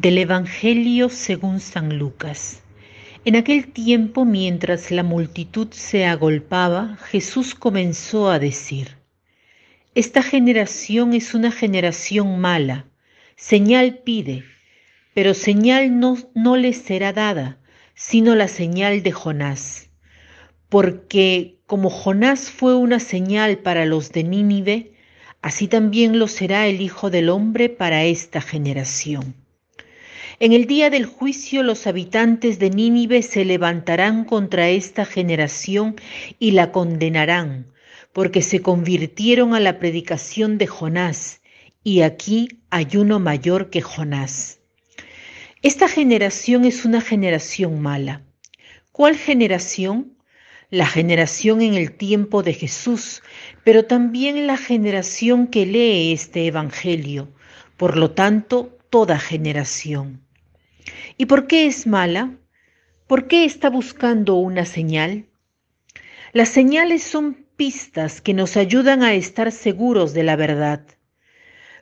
Del Evangelio según San Lucas. En aquel tiempo, mientras la multitud se agolpaba, Jesús comenzó a decir, Esta generación es una generación mala, señal pide, pero señal no, no les será dada, sino la señal de Jonás. Porque como Jonás fue una señal para los de Nínive, así también lo será el Hijo del Hombre para esta generación. En el día del juicio los habitantes de Nínive se levantarán contra esta generación y la condenarán, porque se convirtieron a la predicación de Jonás, y aquí hay uno mayor que Jonás. Esta generación es una generación mala. ¿Cuál generación? La generación en el tiempo de Jesús, pero también la generación que lee este Evangelio, por lo tanto, toda generación. ¿Y por qué es mala? ¿Por qué está buscando una señal? Las señales son pistas que nos ayudan a estar seguros de la verdad.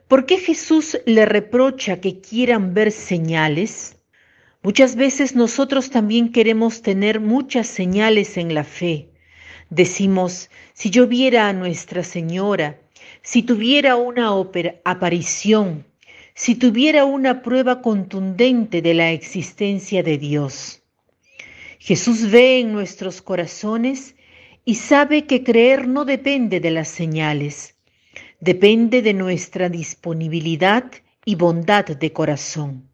¿Por qué Jesús le reprocha que quieran ver señales? Muchas veces nosotros también queremos tener muchas señales en la fe. Decimos, si yo viera a Nuestra Señora, si tuviera una aparición, si tuviera una prueba contundente de la existencia de Dios. Jesús ve en nuestros corazones y sabe que creer no depende de las señales, depende de nuestra disponibilidad y bondad de corazón.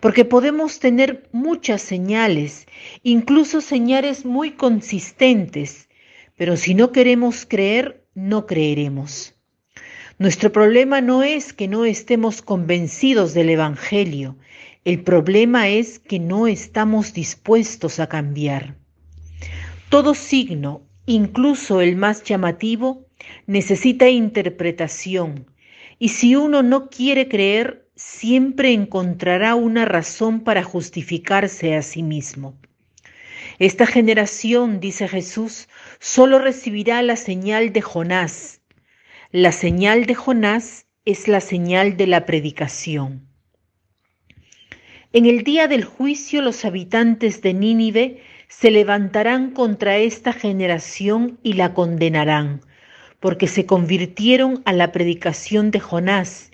Porque podemos tener muchas señales, incluso señales muy consistentes, pero si no queremos creer, no creeremos. Nuestro problema no es que no estemos convencidos del Evangelio, el problema es que no estamos dispuestos a cambiar. Todo signo, incluso el más llamativo, necesita interpretación, y si uno no quiere creer, siempre encontrará una razón para justificarse a sí mismo. Esta generación, dice Jesús, solo recibirá la señal de Jonás, la señal de Jonás es la señal de la predicación. En el día del juicio los habitantes de Nínive se levantarán contra esta generación y la condenarán, porque se convirtieron a la predicación de Jonás,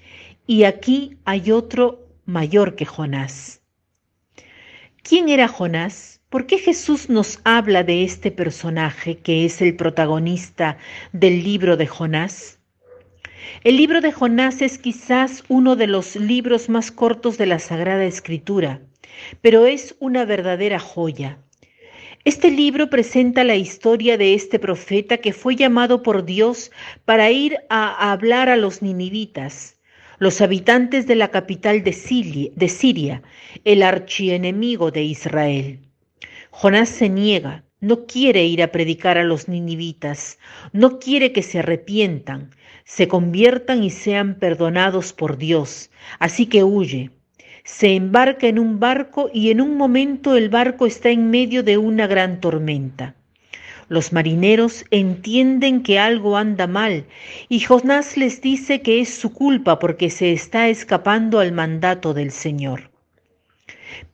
y aquí hay otro mayor que Jonás. ¿Quién era Jonás? ¿Por qué Jesús nos habla de este personaje que es el protagonista del libro de Jonás? El libro de Jonás es quizás uno de los libros más cortos de la Sagrada Escritura, pero es una verdadera joya. Este libro presenta la historia de este profeta que fue llamado por Dios para ir a hablar a los ninivitas, los habitantes de la capital de Siria, el archienemigo de Israel. Jonás se niega, no quiere ir a predicar a los ninivitas, no quiere que se arrepientan, se conviertan y sean perdonados por Dios. Así que huye. Se embarca en un barco y en un momento el barco está en medio de una gran tormenta. Los marineros entienden que algo anda mal y Jonás les dice que es su culpa porque se está escapando al mandato del Señor.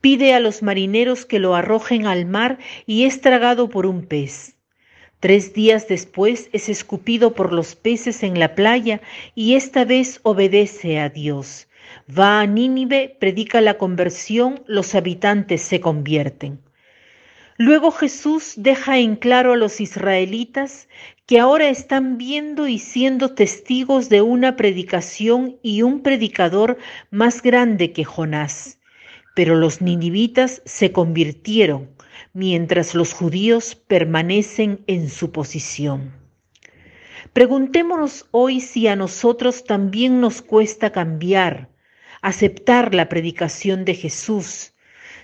Pide a los marineros que lo arrojen al mar y es tragado por un pez. Tres días después es escupido por los peces en la playa y esta vez obedece a Dios. Va a Nínive, predica la conversión, los habitantes se convierten. Luego Jesús deja en claro a los israelitas que ahora están viendo y siendo testigos de una predicación y un predicador más grande que Jonás. Pero los ninivitas se convirtieron, mientras los judíos permanecen en su posición. Preguntémonos hoy si a nosotros también nos cuesta cambiar, aceptar la predicación de Jesús,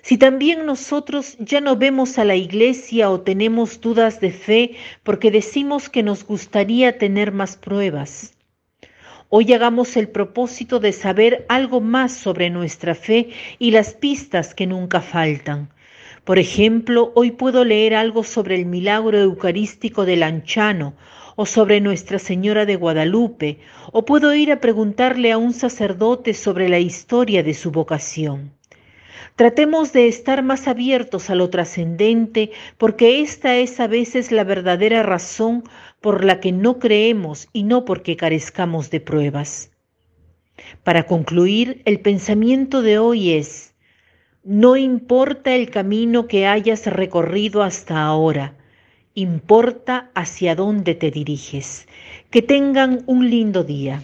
si también nosotros ya no vemos a la iglesia o tenemos dudas de fe porque decimos que nos gustaría tener más pruebas. Hoy hagamos el propósito de saber algo más sobre nuestra fe y las pistas que nunca faltan. Por ejemplo, hoy puedo leer algo sobre el milagro eucarístico del Anchano o sobre Nuestra Señora de Guadalupe, o puedo ir a preguntarle a un sacerdote sobre la historia de su vocación. Tratemos de estar más abiertos a lo trascendente, porque esta es a veces la verdadera razón por la que no creemos y no porque carezcamos de pruebas. Para concluir, el pensamiento de hoy es, no importa el camino que hayas recorrido hasta ahora, importa hacia dónde te diriges. Que tengan un lindo día.